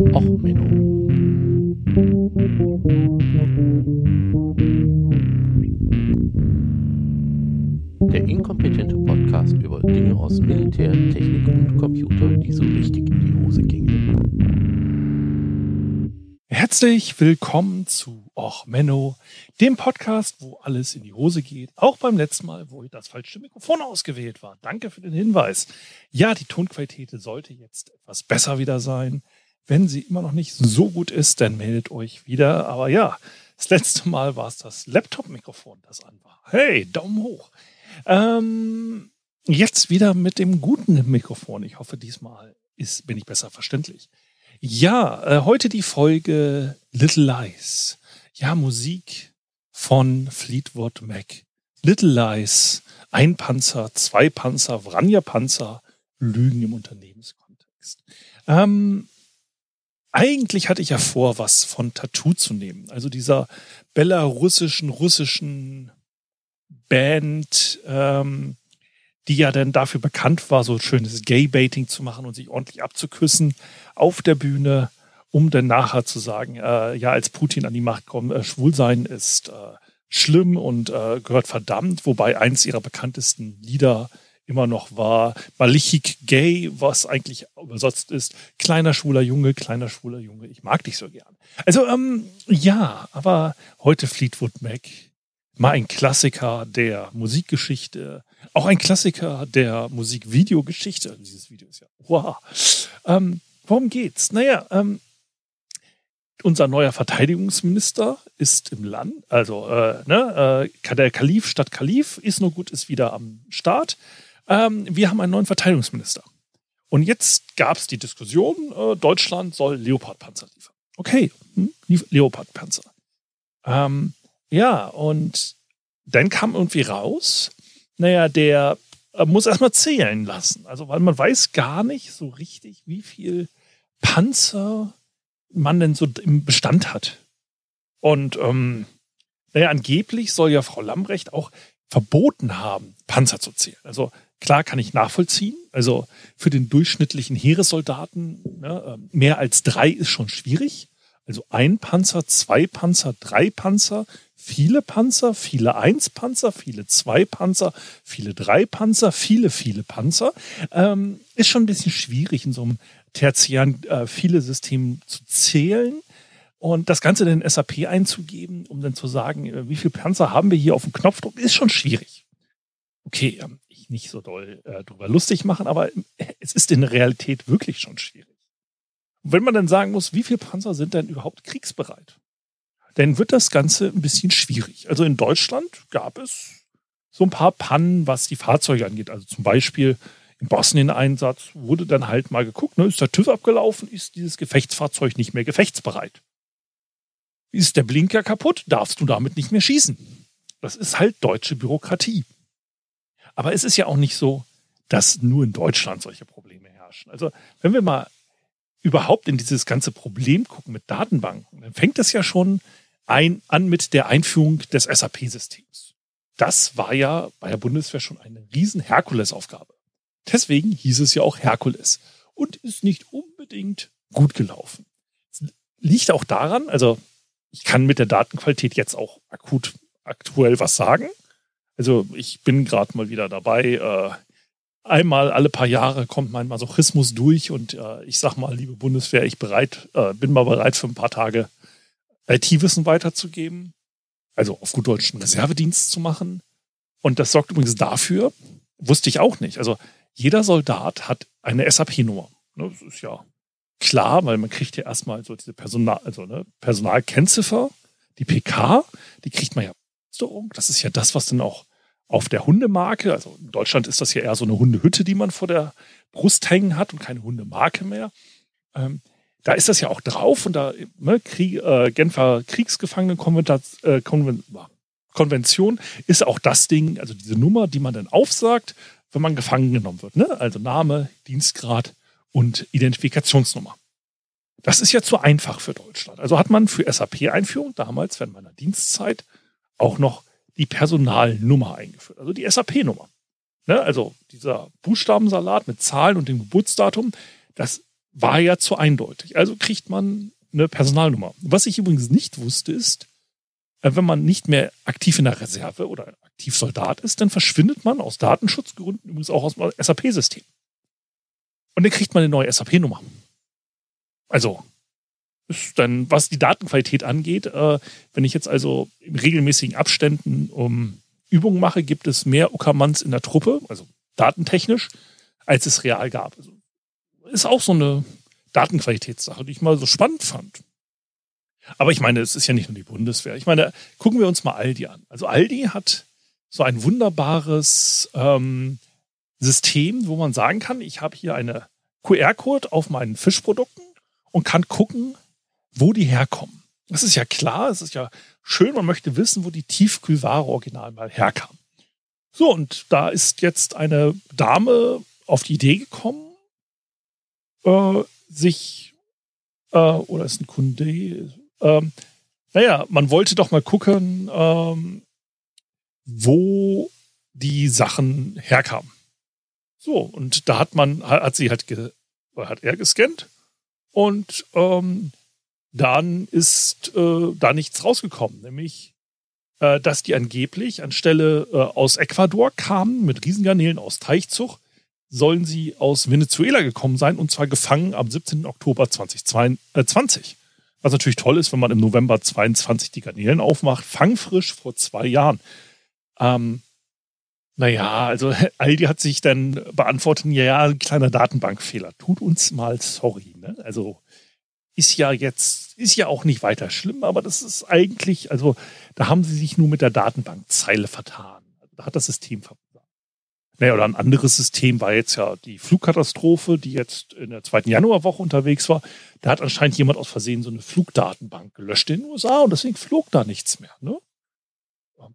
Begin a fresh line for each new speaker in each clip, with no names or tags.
Och, Menno. Der inkompetente Podcast über Dinge aus Militär, Technik und Computer, die so richtig in die Hose gingen.
Herzlich willkommen zu Och Menno, dem Podcast, wo alles in die Hose geht. Auch beim letzten Mal, wo das falsche Mikrofon ausgewählt war. Danke für den Hinweis. Ja, die Tonqualität sollte jetzt etwas besser wieder sein. Wenn sie immer noch nicht so gut ist, dann meldet euch wieder. Aber ja, das letzte Mal war es das Laptop-Mikrofon, das an war. Hey, Daumen hoch. Ähm, jetzt wieder mit dem guten Mikrofon. Ich hoffe, diesmal ist, bin ich besser verständlich. Ja, äh, heute die Folge Little Lies. Ja, Musik von Fleetwood Mac. Little Lies, ein Panzer, zwei Panzer, Vranja Panzer, Lügen im Unternehmenskontext. Ähm, eigentlich hatte ich ja vor, was von Tattoo zu nehmen. Also dieser belarussischen, russischen Band, ähm, die ja dann dafür bekannt war, so schönes Gay-Baiting zu machen und sich ordentlich abzuküssen auf der Bühne, um dann nachher zu sagen, äh, ja, als Putin an die Macht kommt, äh, Schwulsein ist äh, schlimm und äh, gehört verdammt, wobei eins ihrer bekanntesten Lieder immer noch war Malichik Gay, was eigentlich übersetzt ist, kleiner schwuler Junge, kleiner schwuler Junge, ich mag dich so gern. Also ähm, ja, aber heute Fleetwood Mac, mal ein Klassiker der Musikgeschichte, auch ein Klassiker der Musikvideogeschichte. Dieses Video ist ja wow. Ähm, worum geht's? Naja, ähm, unser neuer Verteidigungsminister ist im Land, also äh, ne, äh, der Kalif statt Kalif ist nur gut, ist wieder am Start ähm, wir haben einen neuen Verteidigungsminister. Und jetzt gab es die Diskussion, äh, Deutschland soll Leopardpanzer liefern. Okay, hm, Leopardpanzer. Ähm, ja, und dann kam irgendwie raus, naja, der äh, muss erstmal zählen lassen. Also, weil man weiß gar nicht so richtig, wie viel Panzer man denn so im Bestand hat. Und ähm, naja, angeblich soll ja Frau Lambrecht auch verboten haben, Panzer zu zählen. Also Klar kann ich nachvollziehen. Also für den durchschnittlichen Heeressoldaten ne, ähm, mehr als drei ist schon schwierig. Also ein Panzer, zwei Panzer, drei Panzer, viele Panzer, viele Eins-Panzer, viele Zwei-Panzer, viele Drei-Panzer, viele, viele Panzer. Ähm, ist schon ein bisschen schwierig in so einem tertiären äh, viele System zu zählen und das Ganze in den SAP einzugeben, um dann zu sagen, äh, wie viele Panzer haben wir hier auf dem Knopfdruck, ist schon schwierig. Okay, nicht so doll äh, drüber lustig machen, aber es ist in der Realität wirklich schon schwierig. Und wenn man dann sagen muss, wie viele Panzer sind denn überhaupt kriegsbereit, dann wird das Ganze ein bisschen schwierig. Also in Deutschland gab es so ein paar Pannen, was die Fahrzeuge angeht. Also zum Beispiel im Bosnien-Einsatz wurde dann halt mal geguckt, ne, ist der TÜV abgelaufen, ist dieses Gefechtsfahrzeug nicht mehr gefechtsbereit. Ist der Blinker kaputt, darfst du damit nicht mehr schießen. Das ist halt deutsche Bürokratie. Aber es ist ja auch nicht so, dass nur in Deutschland solche Probleme herrschen. Also wenn wir mal überhaupt in dieses ganze Problem gucken mit Datenbanken, dann fängt es ja schon ein, an mit der Einführung des SAP-Systems. Das war ja bei der Bundeswehr schon eine riesen Herkulesaufgabe. Deswegen hieß es ja auch Herkules und ist nicht unbedingt gut gelaufen. Das liegt auch daran, also ich kann mit der Datenqualität jetzt auch akut aktuell was sagen. Also ich bin gerade mal wieder dabei. Äh, einmal alle paar Jahre kommt mein Masochismus durch und äh, ich sag mal, liebe Bundeswehr, ich bereit, äh, bin mal bereit für ein paar Tage IT-Wissen weiterzugeben. Also auf gut deutschen Reservedienst zu machen. Und das sorgt übrigens dafür, wusste ich auch nicht. Also jeder Soldat hat eine SAP-Nummer. Ne, das ist ja klar, weil man kriegt ja erstmal so diese Personal, also ne, Personalkennziffer, die PK, die kriegt man ja. Das ist ja das, was dann auch auf der Hundemarke, also in Deutschland ist das ja eher so eine Hundehütte, die man vor der Brust hängen hat und keine Hundemarke mehr. Ähm, da ist das ja auch drauf und da ne, Krieg, äh, Genfer Kriegsgefangenenkonvention äh, ist auch das Ding, also diese Nummer, die man dann aufsagt, wenn man gefangen genommen wird. Ne? Also Name, Dienstgrad und Identifikationsnummer. Das ist ja zu einfach für Deutschland. Also hat man für SAP-Einführung damals während meiner Dienstzeit auch noch die Personalnummer eingeführt, also die SAP-Nummer. Ne? Also dieser Buchstabensalat mit Zahlen und dem Geburtsdatum, das war ja zu eindeutig. Also kriegt man eine Personalnummer. Was ich übrigens nicht wusste, ist, äh, wenn man nicht mehr aktiv in der Reserve oder aktiv Soldat ist, dann verschwindet man aus Datenschutzgründen übrigens auch aus dem SAP-System. Und dann kriegt man eine neue SAP-Nummer. Also, ist dann, was die Datenqualität angeht, äh, wenn ich jetzt also in regelmäßigen Abständen um Übungen mache, gibt es mehr Uckermanns in der Truppe, also datentechnisch, als es real gab. Also, ist auch so eine Datenqualitätssache, die ich mal so spannend fand. Aber ich meine, es ist ja nicht nur die Bundeswehr. Ich meine, gucken wir uns mal Aldi an. Also Aldi hat so ein wunderbares ähm, System, wo man sagen kann, ich habe hier eine QR-Code auf meinen Fischprodukten und kann gucken, wo die herkommen. Das ist ja klar, es ist ja schön, man möchte wissen, wo die Tiefkühlware original mal herkam. So, und da ist jetzt eine Dame auf die Idee gekommen, äh, sich, äh, oder ist ein Kunde, ähm, naja, man wollte doch mal gucken, ähm, wo die Sachen herkamen. So, und da hat man, hat sie halt, ge, hat er gescannt und ähm, dann ist äh, da nichts rausgekommen, nämlich äh, dass die angeblich anstelle äh, aus Ecuador kamen mit Riesengarnelen aus Teichzug, sollen sie aus Venezuela gekommen sein und zwar gefangen am 17. Oktober 2020. Was natürlich toll ist, wenn man im November 22 die Garnelen aufmacht, fangfrisch vor zwei Jahren. Ähm, naja, also Aldi hat sich dann beantwortet, ja, ja, ein kleiner Datenbankfehler. Tut uns mal sorry. Ne? Also ist ja jetzt, ist ja auch nicht weiter schlimm, aber das ist eigentlich, also da haben sie sich nur mit der Datenbankzeile vertan. Da hat das System versagt. Naja, oder ein anderes System war jetzt ja die Flugkatastrophe, die jetzt in der zweiten Januarwoche unterwegs war. Da hat anscheinend jemand aus Versehen so eine Flugdatenbank gelöscht in den USA und deswegen flog da nichts mehr. Ne?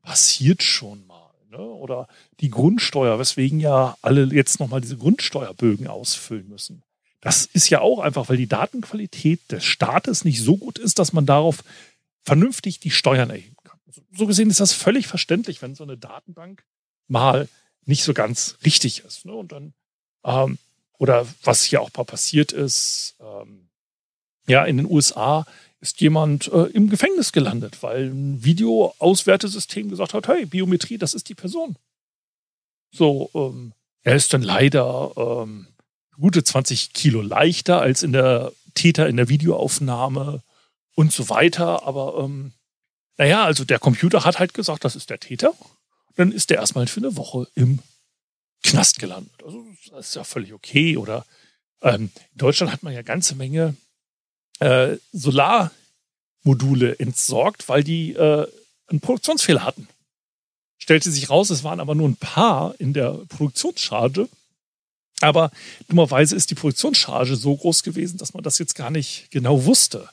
Passiert schon mal. Ne? Oder die Grundsteuer, weswegen ja alle jetzt nochmal diese Grundsteuerbögen ausfüllen müssen. Das ist ja auch einfach, weil die Datenqualität des Staates nicht so gut ist, dass man darauf vernünftig die Steuern erheben kann. So gesehen ist das völlig verständlich, wenn so eine Datenbank mal nicht so ganz richtig ist. Ne? Und dann, ähm, oder was hier auch mal passiert ist, ähm, ja, in den USA ist jemand äh, im Gefängnis gelandet, weil ein Videoauswertesystem gesagt hat, hey, Biometrie, das ist die Person. So, ähm, er ist dann leider ähm, gute 20 Kilo leichter als in der Täter in der Videoaufnahme und so weiter. Aber ähm, naja, also der Computer hat halt gesagt, das ist der Täter dann ist der erstmal für eine Woche im Knast gelandet. Also das ist ja völlig okay. Oder ähm, in Deutschland hat man ja ganze Menge äh, Solarmodule entsorgt, weil die äh, einen Produktionsfehler hatten. Stellte sich raus, es waren aber nur ein paar in der Produktionscharge. Aber dummerweise ist die Produktionscharge so groß gewesen, dass man das jetzt gar nicht genau wusste,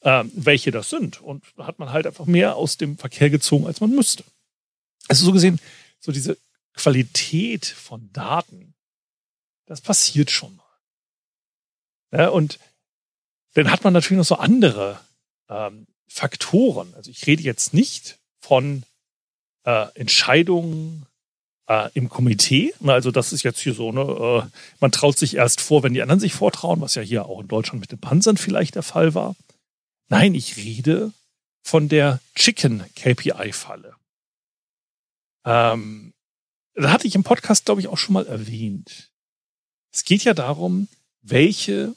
äh, welche das sind. Und da hat man halt einfach mehr aus dem Verkehr gezogen, als man müsste. Also so gesehen, so diese Qualität von Daten, das passiert schon mal. Ja, und dann hat man natürlich noch so andere ähm, Faktoren. Also ich rede jetzt nicht von äh, Entscheidungen äh, im Komitee. Also das ist jetzt hier so, ne, äh, man traut sich erst vor, wenn die anderen sich vortrauen, was ja hier auch in Deutschland mit den Panzern vielleicht der Fall war. Nein, ich rede von der Chicken KPI-Falle. Ähm, da hatte ich im Podcast, glaube ich, auch schon mal erwähnt. Es geht ja darum, welche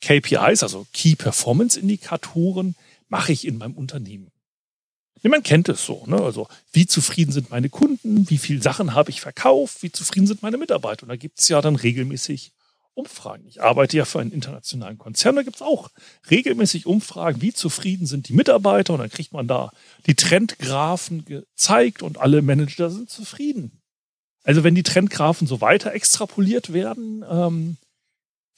KPIs, also Key Performance Indikatoren, mache ich in meinem Unternehmen. Man kennt es so, ne? Also, wie zufrieden sind meine Kunden, wie viele Sachen habe ich verkauft, wie zufrieden sind meine Mitarbeiter. Und da gibt es ja dann regelmäßig Umfragen. Ich arbeite ja für einen internationalen Konzern, da gibt es auch regelmäßig Umfragen, wie zufrieden sind die Mitarbeiter und dann kriegt man da die Trendgraphen gezeigt und alle Manager sind zufrieden. Also wenn die Trendgraphen so weiter extrapoliert werden, ähm,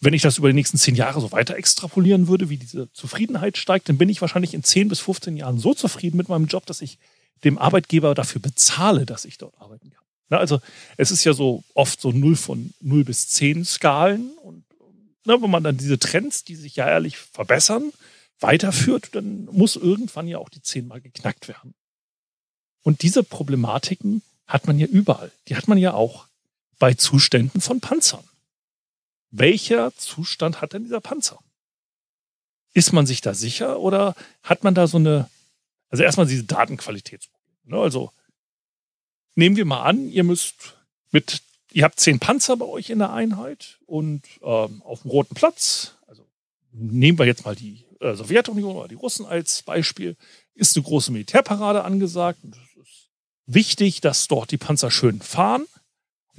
wenn ich das über die nächsten zehn Jahre so weiter extrapolieren würde, wie diese Zufriedenheit steigt, dann bin ich wahrscheinlich in zehn bis 15 Jahren so zufrieden mit meinem Job, dass ich dem Arbeitgeber dafür bezahle, dass ich dort arbeiten kann. Na, also es ist ja so oft so 0 von 0 bis 10 Skalen. Und na, wenn man dann diese Trends, die sich ja ehrlich verbessern, weiterführt, dann muss irgendwann ja auch die 10 mal geknackt werden. Und diese Problematiken hat man ja überall. Die hat man ja auch bei Zuständen von Panzern. Welcher Zustand hat denn dieser Panzer? Ist man sich da sicher oder hat man da so eine, also erstmal diese Datenqualitätsprobleme. Ne? Also nehmen wir mal an, ihr müsst mit, ihr habt zehn Panzer bei euch in der Einheit und ähm, auf dem Roten Platz, also nehmen wir jetzt mal die äh, Sowjetunion oder die Russen als Beispiel, ist eine große Militärparade angesagt. Und es ist wichtig, dass dort die Panzer schön fahren.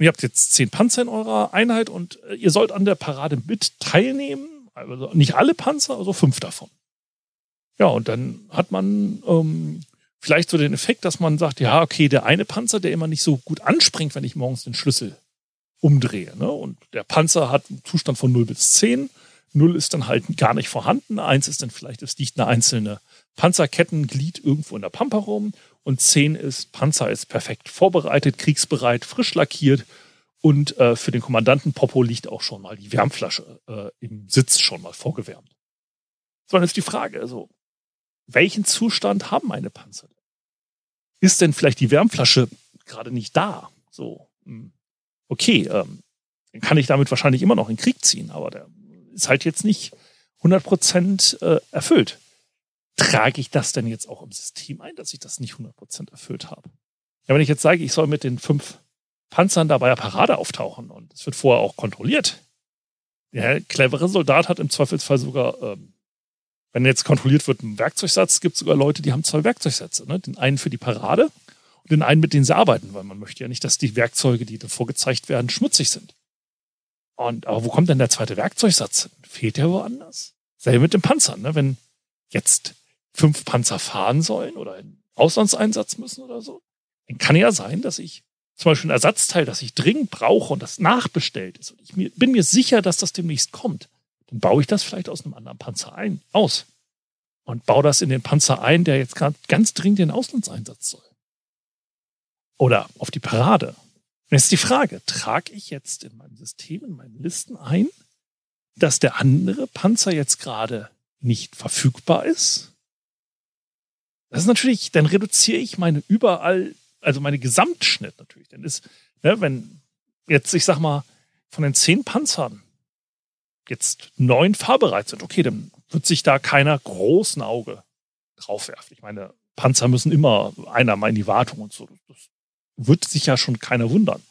Ihr habt jetzt zehn Panzer in eurer Einheit und äh, ihr sollt an der Parade mit teilnehmen. Also nicht alle Panzer, also fünf davon. Ja, und dann hat man ähm, vielleicht so den Effekt, dass man sagt, ja, okay, der eine Panzer, der immer nicht so gut anspringt, wenn ich morgens den Schlüssel umdrehe. Ne? Und der Panzer hat einen Zustand von 0 bis 10. 0 ist dann halt gar nicht vorhanden. 1 ist dann vielleicht, es liegt eine einzelne Panzerkettenglied irgendwo in der Pampa rum. Und 10 ist, Panzer ist perfekt vorbereitet, kriegsbereit, frisch lackiert. Und äh, für den Kommandanten Popo liegt auch schon mal die Wärmflasche äh, im Sitz schon mal vorgewärmt. So, dann ist die Frage, also welchen Zustand haben meine Panzer? Ist denn vielleicht die Wärmflasche gerade nicht da? So, hm. okay, ähm, dann kann ich damit wahrscheinlich immer noch in Krieg ziehen, aber der ist halt jetzt nicht 100% äh, erfüllt. Trage ich das denn jetzt auch im System ein, dass ich das nicht 100% erfüllt habe? Ja, wenn ich jetzt sage, ich soll mit den fünf Panzern dabei der Parade auftauchen und es wird vorher auch kontrolliert, der clevere Soldat hat im Zweifelsfall sogar ähm, wenn jetzt kontrolliert wird, ein Werkzeugsatz, gibt es sogar Leute, die haben zwei Werkzeugsätze. Ne? Den einen für die Parade und den einen, mit dem sie arbeiten, weil man möchte ja nicht, dass die Werkzeuge, die da vorgezeigt werden, schmutzig sind. Und aber wo kommt denn der zweite Werkzeugsatz? Fehlt der woanders? Selbe mit dem Panzern, ne? Wenn jetzt fünf Panzer fahren sollen oder in Auslandseinsatz müssen oder so, dann kann ja sein, dass ich zum Beispiel ein Ersatzteil, das ich dringend brauche und das nachbestellt ist und ich mir, bin mir sicher, dass das demnächst kommt, dann baue ich das vielleicht aus einem anderen Panzer ein, aus. Und baue das in den Panzer ein, der jetzt gerade ganz dringend den Auslandseinsatz soll. Oder auf die Parade. Und jetzt die Frage, trage ich jetzt in meinem System, in meinen Listen ein, dass der andere Panzer jetzt gerade nicht verfügbar ist? Das ist natürlich, dann reduziere ich meine überall, also meine Gesamtschnitt natürlich. Dann ist, ne, wenn jetzt, ich sag mal, von den zehn Panzern jetzt neun fahrbereit sind, okay, dann wird sich da keiner großen Auge drauf werfen. Ich meine, Panzer müssen immer einer mal in die Wartung und so. Das wird sich ja schon keiner wundern.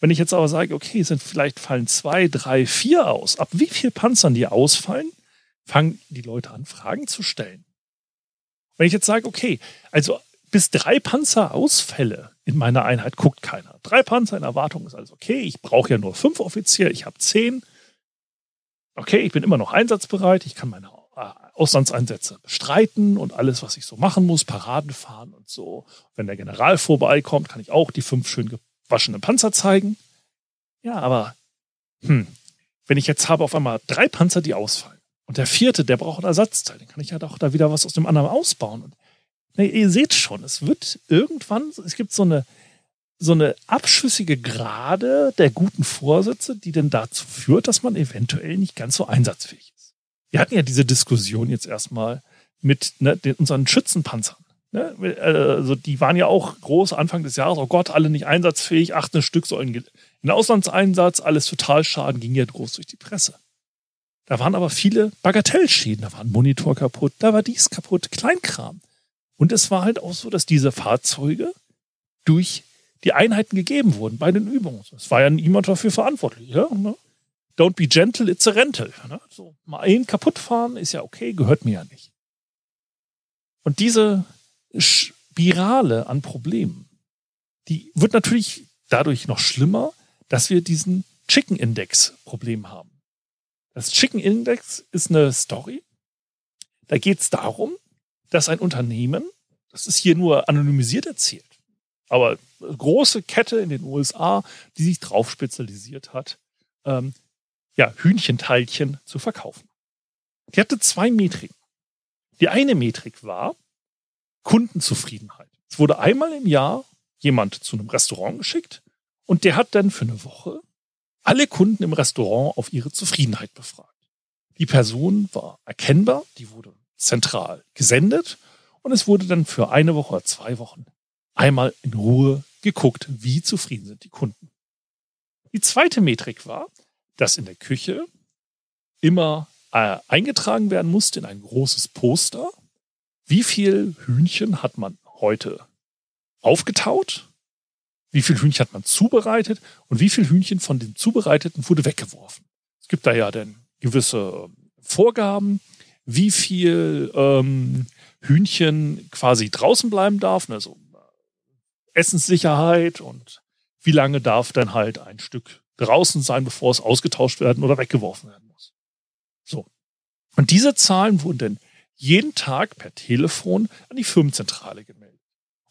Wenn ich jetzt aber sage, okay, sind vielleicht fallen zwei, drei, vier aus, ab wie viel Panzern die ausfallen, fangen die Leute an, Fragen zu stellen. Wenn ich jetzt sage, okay, also bis drei Panzer Ausfälle in meiner Einheit guckt keiner. Drei Panzer in Erwartung ist also okay. Ich brauche ja nur fünf Offiziere, ich habe zehn okay, ich bin immer noch einsatzbereit, ich kann meine äh, Auslandseinsätze bestreiten und alles, was ich so machen muss, Paraden fahren und so. Wenn der General vorbeikommt, kann ich auch die fünf schön gewaschenen Panzer zeigen. Ja, aber hm, wenn ich jetzt habe auf einmal drei Panzer, die ausfallen und der vierte, der braucht ein Ersatzteil, dann kann ich ja doch da wieder was aus dem anderen ausbauen. Und, nee, ihr seht schon, es wird irgendwann, es gibt so eine so eine abschüssige Gerade der guten Vorsätze, die denn dazu führt, dass man eventuell nicht ganz so einsatzfähig ist. Wir hatten ja diese Diskussion jetzt erstmal mit ne, den, unseren Schützenpanzern. Ne? Also die waren ja auch groß Anfang des Jahres, oh Gott, alle nicht einsatzfähig, 18 Stück sollen in Auslandseinsatz, alles Totalschaden, ging ja groß durch die Presse. Da waren aber viele Bagatellschäden, da war ein Monitor kaputt, da war dies kaputt, Kleinkram. Und es war halt auch so, dass diese Fahrzeuge durch die Einheiten gegeben wurden bei den Übungen. Es war ja niemand dafür verantwortlich. Ja? Ne? Don't be gentle, it's a rental. Ne? So, mal einen kaputt fahren ist ja okay, gehört mir ja nicht. Und diese Spirale an Problemen, die wird natürlich dadurch noch schlimmer, dass wir diesen Chicken Index Problem haben. Das Chicken Index ist eine Story. Da geht es darum, dass ein Unternehmen, das ist hier nur anonymisiert erzählt, aber große Kette in den USA, die sich drauf spezialisiert hat, ähm, ja, Hühnchenteilchen zu verkaufen. Die hatte zwei Metriken. Die eine Metrik war Kundenzufriedenheit. Es wurde einmal im Jahr jemand zu einem Restaurant geschickt und der hat dann für eine Woche alle Kunden im Restaurant auf ihre Zufriedenheit befragt. Die Person war erkennbar, die wurde zentral gesendet und es wurde dann für eine Woche oder zwei Wochen einmal in Ruhe geguckt, wie zufrieden sind die Kunden. Die zweite Metrik war, dass in der Küche immer äh, eingetragen werden musste in ein großes Poster, wie viel Hühnchen hat man heute aufgetaut, wie viel Hühnchen hat man zubereitet und wie viel Hühnchen von den zubereiteten wurde weggeworfen. Es gibt da ja dann gewisse ähm, Vorgaben, wie viel ähm, Hühnchen quasi draußen bleiben darf, also Essenssicherheit und wie lange darf dann halt ein Stück draußen sein, bevor es ausgetauscht werden oder weggeworfen werden muss. So. Und diese Zahlen wurden dann jeden Tag per Telefon an die Firmenzentrale gemeldet.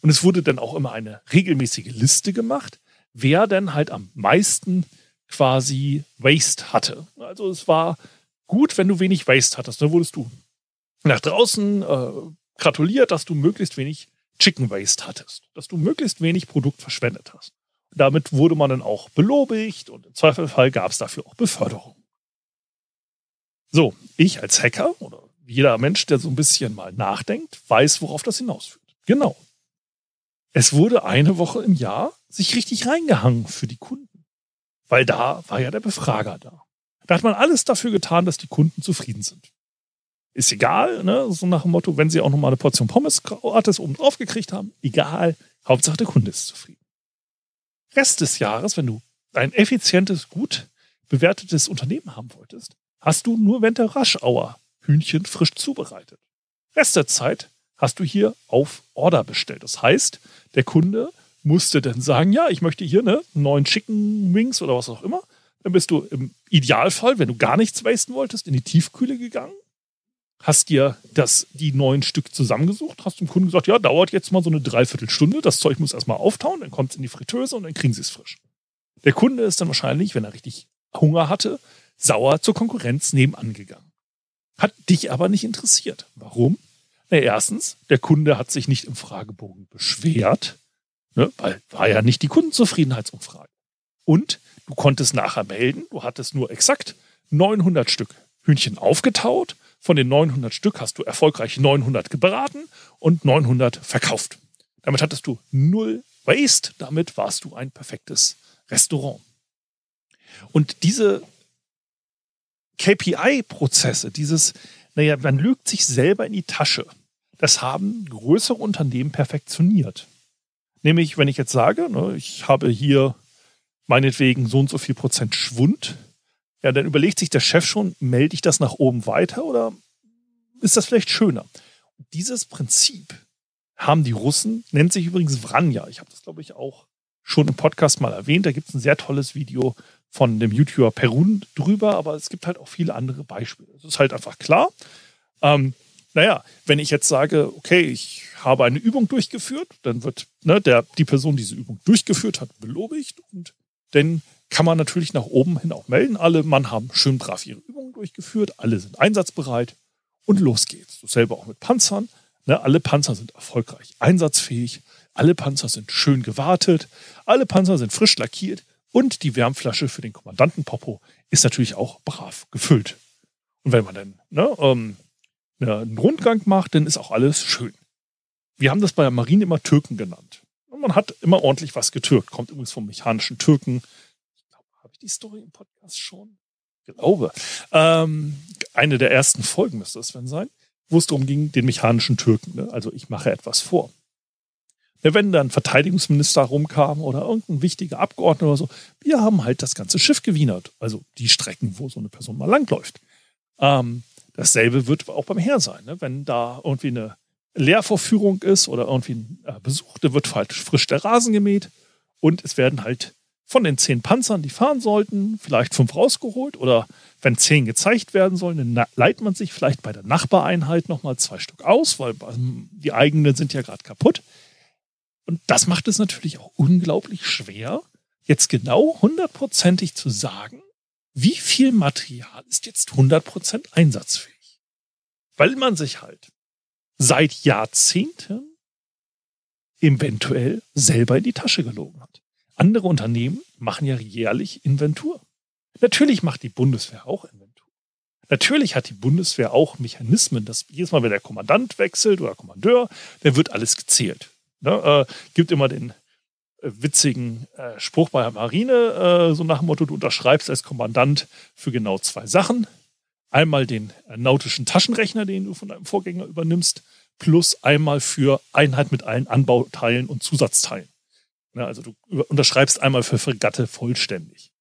Und es wurde dann auch immer eine regelmäßige Liste gemacht, wer denn halt am meisten quasi Waste hatte. Also es war gut, wenn du wenig Waste hattest. Dann wurdest du nach draußen äh, gratuliert, dass du möglichst wenig Chicken Waste hattest, dass du möglichst wenig Produkt verschwendet hast. Und damit wurde man dann auch belobigt und im Zweifelfall gab es dafür auch Beförderung. So, ich als Hacker oder jeder Mensch, der so ein bisschen mal nachdenkt, weiß, worauf das hinausführt. Genau. Es wurde eine Woche im Jahr sich richtig reingehangen für die Kunden. Weil da war ja der Befrager da. Da hat man alles dafür getan, dass die Kunden zufrieden sind. Ist egal, ne? so nach dem Motto, wenn sie auch nochmal eine Portion Pommes gratis oben drauf gekriegt haben, egal, Hauptsache der Kunde ist zufrieden. Rest des Jahres, wenn du ein effizientes, gut bewertetes Unternehmen haben wolltest, hast du nur während der Raschauer Hühnchen frisch zubereitet. Rest der Zeit hast du hier auf Order bestellt. Das heißt, der Kunde musste dann sagen, ja, ich möchte hier ne, neun Chicken Wings oder was auch immer. Dann bist du im Idealfall, wenn du gar nichts wasten wolltest, in die Tiefkühle gegangen, hast dir das, die neun Stück zusammengesucht, hast dem Kunden gesagt, ja, dauert jetzt mal so eine Dreiviertelstunde, das Zeug muss erstmal auftauen, dann kommt es in die Fritteuse und dann kriegen sie es frisch. Der Kunde ist dann wahrscheinlich, wenn er richtig Hunger hatte, sauer zur Konkurrenz nebenan gegangen. Hat dich aber nicht interessiert. Warum? Na, erstens, der Kunde hat sich nicht im Fragebogen beschwert, ne, weil war ja nicht die Kundenzufriedenheitsumfrage. Und du konntest nachher melden, du hattest nur exakt 900 Stück Hühnchen aufgetaut. Von den 900 Stück hast du erfolgreich 900 gebraten und 900 verkauft. Damit hattest du null Waste. Damit warst du ein perfektes Restaurant. Und diese KPI-Prozesse, dieses, naja, man lügt sich selber in die Tasche. Das haben größere Unternehmen perfektioniert. Nämlich, wenn ich jetzt sage, ne, ich habe hier meinetwegen so und so viel Prozent Schwund, ja, dann überlegt sich der Chef schon, melde ich das nach oben weiter oder ist das vielleicht schöner? dieses Prinzip haben die Russen, nennt sich übrigens Vranja. Ich habe das, glaube ich, auch schon im Podcast mal erwähnt. Da gibt es ein sehr tolles Video von dem YouTuber Perun drüber, aber es gibt halt auch viele andere Beispiele. Es ist halt einfach klar. Ähm, naja, wenn ich jetzt sage, okay, ich habe eine Übung durchgeführt, dann wird ne, der, die Person, die diese Übung durchgeführt hat, belobigt und dann kann man natürlich nach oben hin auch melden. Alle Mann haben schön brav ihre Übungen durchgeführt, alle sind einsatzbereit und los geht's. Dasselbe auch mit Panzern. Ne, alle Panzer sind erfolgreich einsatzfähig, alle Panzer sind schön gewartet, alle Panzer sind frisch lackiert und die Wärmflasche für den Kommandanten Popo ist natürlich auch brav gefüllt. Und wenn man dann ne, ähm, einen Rundgang macht, dann ist auch alles schön. Wir haben das bei der Marine immer Türken genannt. Und man hat immer ordentlich was getürkt. Kommt übrigens vom mechanischen Türken. Ich glaube, habe ich die Story im Podcast schon? Ich glaube. Ähm, eine der ersten Folgen müsste es wenn sein, wo es darum ging, den mechanischen Türken. Ne? Also ich mache etwas vor. Wenn dann Verteidigungsminister rumkam oder irgendein wichtiger Abgeordneter oder so, wir haben halt das ganze Schiff gewienert. Also die Strecken, wo so eine Person mal langläuft. Ähm, dasselbe wird auch beim Heer sein. Ne? Wenn da irgendwie eine Lehrvorführung ist oder irgendwie ein äh, Besuch, da wird halt frisch der Rasen gemäht und es werden halt von den zehn Panzern, die fahren sollten, vielleicht fünf rausgeholt oder wenn zehn gezeigt werden sollen, dann leiht man sich vielleicht bei der Nachbareinheit nochmal zwei Stück aus, weil ähm, die eigenen sind ja gerade kaputt. Und das macht es natürlich auch unglaublich schwer, jetzt genau hundertprozentig zu sagen, wie viel Material ist jetzt hundertprozentig einsatzfähig. Weil man sich halt seit Jahrzehnten eventuell selber in die Tasche gelogen hat. Andere Unternehmen machen ja jährlich Inventur. Natürlich macht die Bundeswehr auch Inventur. Natürlich hat die Bundeswehr auch Mechanismen, dass jedes Mal, wenn der Kommandant wechselt oder Kommandeur, dann wird alles gezählt. Ne, äh, gibt immer den witzigen äh, Spruch bei der Marine, äh, so nach dem Motto, du unterschreibst als Kommandant für genau zwei Sachen. Einmal den äh, nautischen Taschenrechner, den du von deinem Vorgänger übernimmst, plus einmal für Einheit mit allen Anbauteilen und Zusatzteilen. Ja, also du unterschreibst einmal für Fregatte vollständig.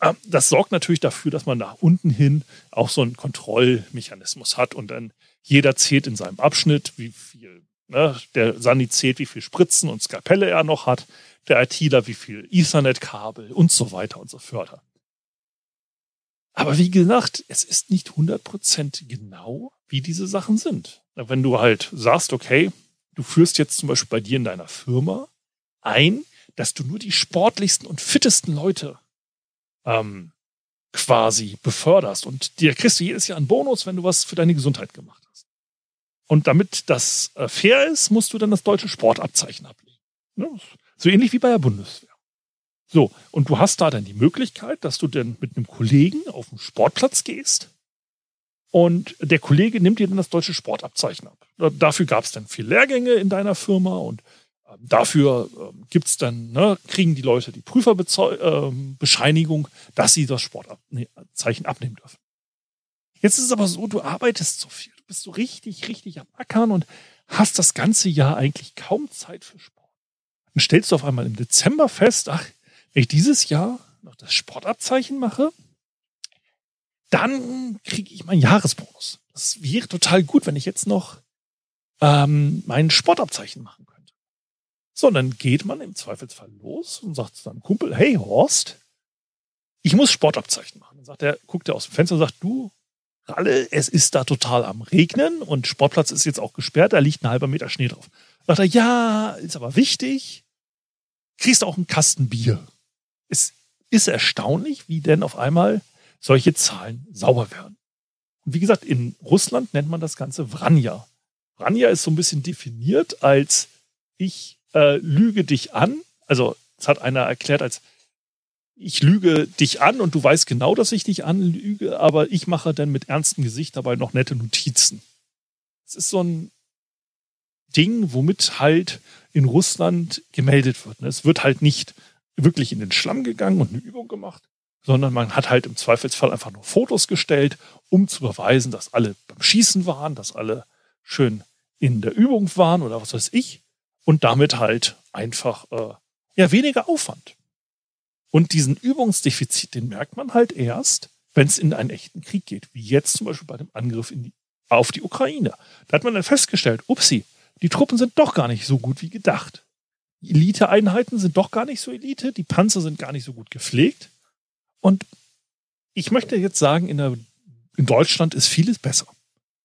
Ähm, das sorgt natürlich dafür, dass man nach unten hin auch so einen Kontrollmechanismus hat und dann jeder zählt in seinem Abschnitt, wie viel, ne, der Sani zählt, wie viel Spritzen und Skapelle er noch hat, der ITler, wie viel Ethernet-Kabel und so weiter und so fort. Aber wie gesagt, es ist nicht 100% genau, wie diese Sachen sind. Wenn du halt sagst, okay, du führst jetzt zum Beispiel bei dir in deiner Firma ein, dass du nur die sportlichsten und fittesten Leute ähm, quasi beförderst und dir kriegst du jedes Jahr einen Bonus, wenn du was für deine Gesundheit gemacht hast. Und damit das äh, fair ist, musst du dann das deutsche Sportabzeichen ablegen. So ähnlich wie bei der Bundeswehr. So, und du hast da dann die Möglichkeit, dass du dann mit einem Kollegen auf den Sportplatz gehst und der Kollege nimmt dir dann das deutsche Sportabzeichen ab. Dafür gab es dann vier Lehrgänge in deiner Firma und ähm, dafür ähm, gibt's dann, ne, kriegen die Leute die Prüferbescheinigung, ähm, dass sie das Sportabzeichen abnehmen dürfen. Jetzt ist es aber so, du arbeitest so viel, du bist so richtig, richtig am Ackern und hast das ganze Jahr eigentlich kaum Zeit für Sport. Dann stellst du auf einmal im Dezember fest, ach, wenn ich dieses Jahr noch das Sportabzeichen mache, dann kriege ich meinen Jahresbonus. Das wäre total gut, wenn ich jetzt noch ähm, mein Sportabzeichen machen könnte. So, dann geht man im Zweifelsfall los und sagt zu seinem Kumpel, hey Horst, ich muss Sportabzeichen machen. Dann sagt er, guckt er aus dem Fenster und sagt, du, Ralle, es ist da total am Regnen und Sportplatz ist jetzt auch gesperrt, da liegt ein halber Meter Schnee drauf. Sagt er, ja, ist aber wichtig, kriegst auch einen Kasten Bier. Es ist erstaunlich, wie denn auf einmal solche Zahlen sauber werden. Und wie gesagt, in Russland nennt man das Ganze Vranja. Vranja ist so ein bisschen definiert als ich äh, lüge dich an. Also, es hat einer erklärt als ich lüge dich an und du weißt genau, dass ich dich anlüge, aber ich mache dann mit ernstem Gesicht dabei noch nette Notizen. Es ist so ein Ding, womit halt in Russland gemeldet wird. Es wird halt nicht wirklich in den Schlamm gegangen und eine Übung gemacht, sondern man hat halt im Zweifelsfall einfach nur Fotos gestellt, um zu beweisen, dass alle beim Schießen waren, dass alle schön in der Übung waren oder was weiß ich und damit halt einfach äh, ja weniger Aufwand. Und diesen Übungsdefizit, den merkt man halt erst, wenn es in einen echten Krieg geht, wie jetzt zum Beispiel bei dem Angriff die, auf die Ukraine. Da hat man dann festgestellt, upsi, die Truppen sind doch gar nicht so gut wie gedacht. Elite-Einheiten sind doch gar nicht so Elite, die Panzer sind gar nicht so gut gepflegt. Und ich möchte jetzt sagen, in, der, in Deutschland ist vieles besser.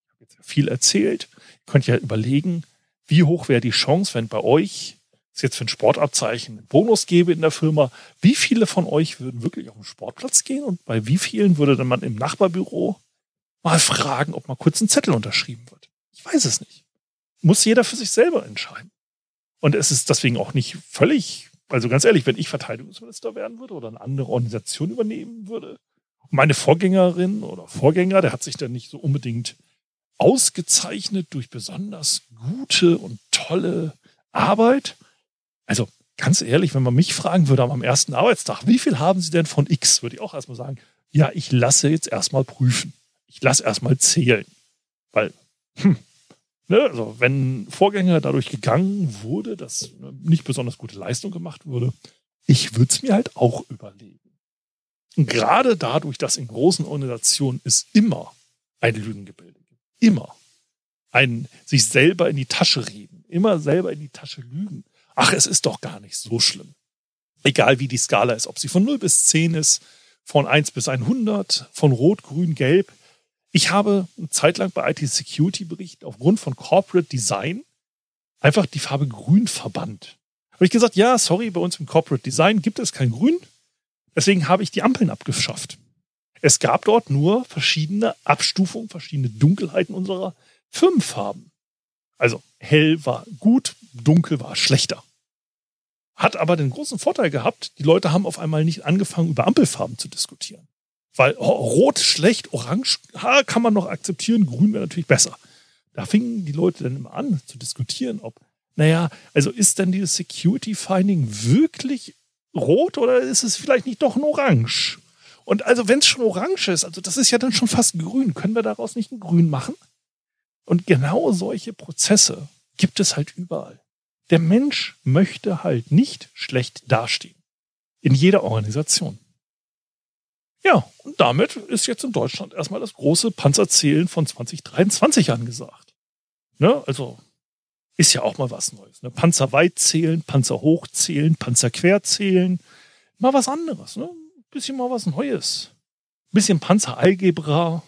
Ich habe jetzt viel erzählt. Ihr könnt ja überlegen, wie hoch wäre die Chance, wenn bei euch es jetzt für ein Sportabzeichen einen Bonus gäbe in der Firma, wie viele von euch würden wirklich auf den Sportplatz gehen und bei wie vielen würde dann man im Nachbarbüro mal fragen, ob mal kurz ein Zettel unterschrieben wird? Ich weiß es nicht. Muss jeder für sich selber entscheiden. Und es ist deswegen auch nicht völlig, also ganz ehrlich, wenn ich Verteidigungsminister werden würde oder eine andere Organisation übernehmen würde, meine Vorgängerin oder Vorgänger, der hat sich dann nicht so unbedingt ausgezeichnet durch besonders gute und tolle Arbeit. Also ganz ehrlich, wenn man mich fragen würde am ersten Arbeitstag, wie viel haben Sie denn von X, würde ich auch erstmal sagen, ja, ich lasse jetzt erstmal prüfen. Ich lasse erstmal zählen. Weil, hm, ne, also wenn Vorgänger dadurch gegangen wurde, dass nicht besonders gute Leistung gemacht wurde, ich würde es mir halt auch überlegen. Gerade dadurch, dass in großen Organisationen es immer ein Lügengebilde Immer. Ein sich selber in die Tasche reden. Immer selber in die Tasche lügen. Ach, es ist doch gar nicht so schlimm. Egal wie die Skala ist, ob sie von 0 bis 10 ist, von 1 bis 100, von Rot, Grün, Gelb. Ich habe eine Zeit lang bei IT Security Bericht aufgrund von Corporate Design einfach die Farbe Grün verbannt. Habe ich gesagt, ja, sorry, bei uns im Corporate Design gibt es kein Grün. Deswegen habe ich die Ampeln abgeschafft. Es gab dort nur verschiedene Abstufungen, verschiedene Dunkelheiten unserer Firmenfarben. Also hell war gut, dunkel war schlechter. Hat aber den großen Vorteil gehabt, die Leute haben auf einmal nicht angefangen, über Ampelfarben zu diskutieren. Weil oh, rot schlecht, orange ha, kann man noch akzeptieren, grün wäre natürlich besser. Da fingen die Leute dann immer an zu diskutieren, ob naja, also ist denn dieses Security Finding wirklich rot oder ist es vielleicht nicht doch ein Orange? Und also wenn es schon orange ist, also das ist ja dann schon fast grün, können wir daraus nicht ein Grün machen? Und genau solche Prozesse gibt es halt überall. Der Mensch möchte halt nicht schlecht dastehen. In jeder Organisation. Ja, und damit ist jetzt in Deutschland erstmal das große Panzerzählen von 2023 angesagt. Ne? Also ist ja auch mal was Neues. Ne? Panzer weit zählen, Panzer hoch zählen, Panzer quer zählen. Mal was anderes. Ne? Bisschen mal was Neues. Bisschen Panzeralgebra.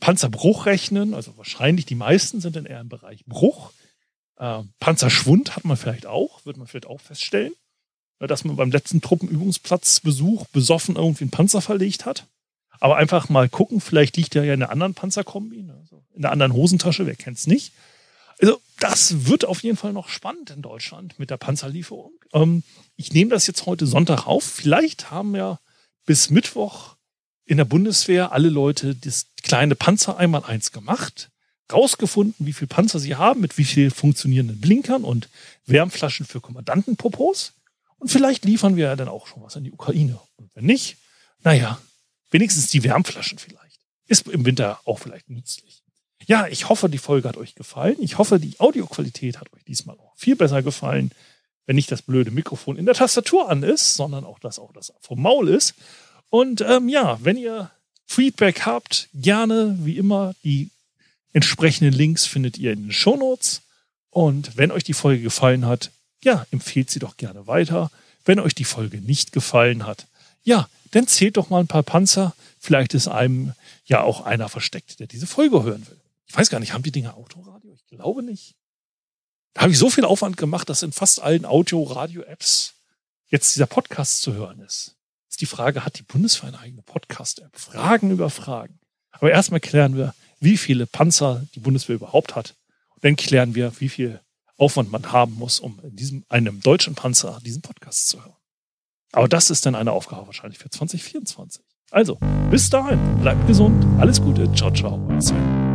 Panzerbruch rechnen. Also wahrscheinlich die meisten sind dann eher im Bereich Bruch. Äh, Panzerschwund hat man vielleicht auch, wird man vielleicht auch feststellen. Dass man beim letzten Truppenübungsplatzbesuch besoffen irgendwie einen Panzer verlegt hat. Aber einfach mal gucken, vielleicht liegt der ja in einer anderen Panzerkombi, also in einer anderen Hosentasche, wer kennt's nicht. Also das wird auf jeden Fall noch spannend in Deutschland mit der Panzerlieferung. Ähm, ich nehme das jetzt heute Sonntag auf. Vielleicht haben ja bis Mittwoch in der Bundeswehr alle Leute das kleine Panzer einmal eins gemacht, rausgefunden, wie viel Panzer sie haben, mit wie viel funktionierenden Blinkern und Wärmflaschen für Kommandantenpopos. Und vielleicht liefern wir ja dann auch schon was an die Ukraine. Und wenn nicht, naja, wenigstens die Wärmflaschen vielleicht. Ist im Winter auch vielleicht nützlich. Ja, ich hoffe, die Folge hat euch gefallen. Ich hoffe, die Audioqualität hat euch diesmal auch viel besser gefallen, wenn nicht das blöde Mikrofon in der Tastatur an ist, sondern auch das auch das vom Maul ist. Und ähm, ja, wenn ihr Feedback habt, gerne wie immer die entsprechenden Links findet ihr in den Show Notes. Und wenn euch die Folge gefallen hat, ja, empfehlt sie doch gerne weiter. Wenn euch die Folge nicht gefallen hat, ja, dann zählt doch mal ein paar Panzer. Vielleicht ist einem ja auch einer versteckt, der diese Folge hören will. Ich weiß gar nicht, haben die Dinger Autoradio? Ich glaube nicht. Da habe ich so viel Aufwand gemacht, dass in fast allen Audio-Radio-Apps jetzt dieser Podcast zu hören ist. Ist die Frage, hat die Bundeswehr eine eigene Podcast-App? Fragen über Fragen. Aber erstmal klären wir, wie viele Panzer die Bundeswehr überhaupt hat. Und dann klären wir, wie viel Aufwand man haben muss, um in diesem, einem deutschen Panzer diesen Podcast zu hören. Aber das ist dann eine Aufgabe wahrscheinlich für 2024. Also, bis dahin, bleibt gesund, alles Gute, ciao, ciao, Sven.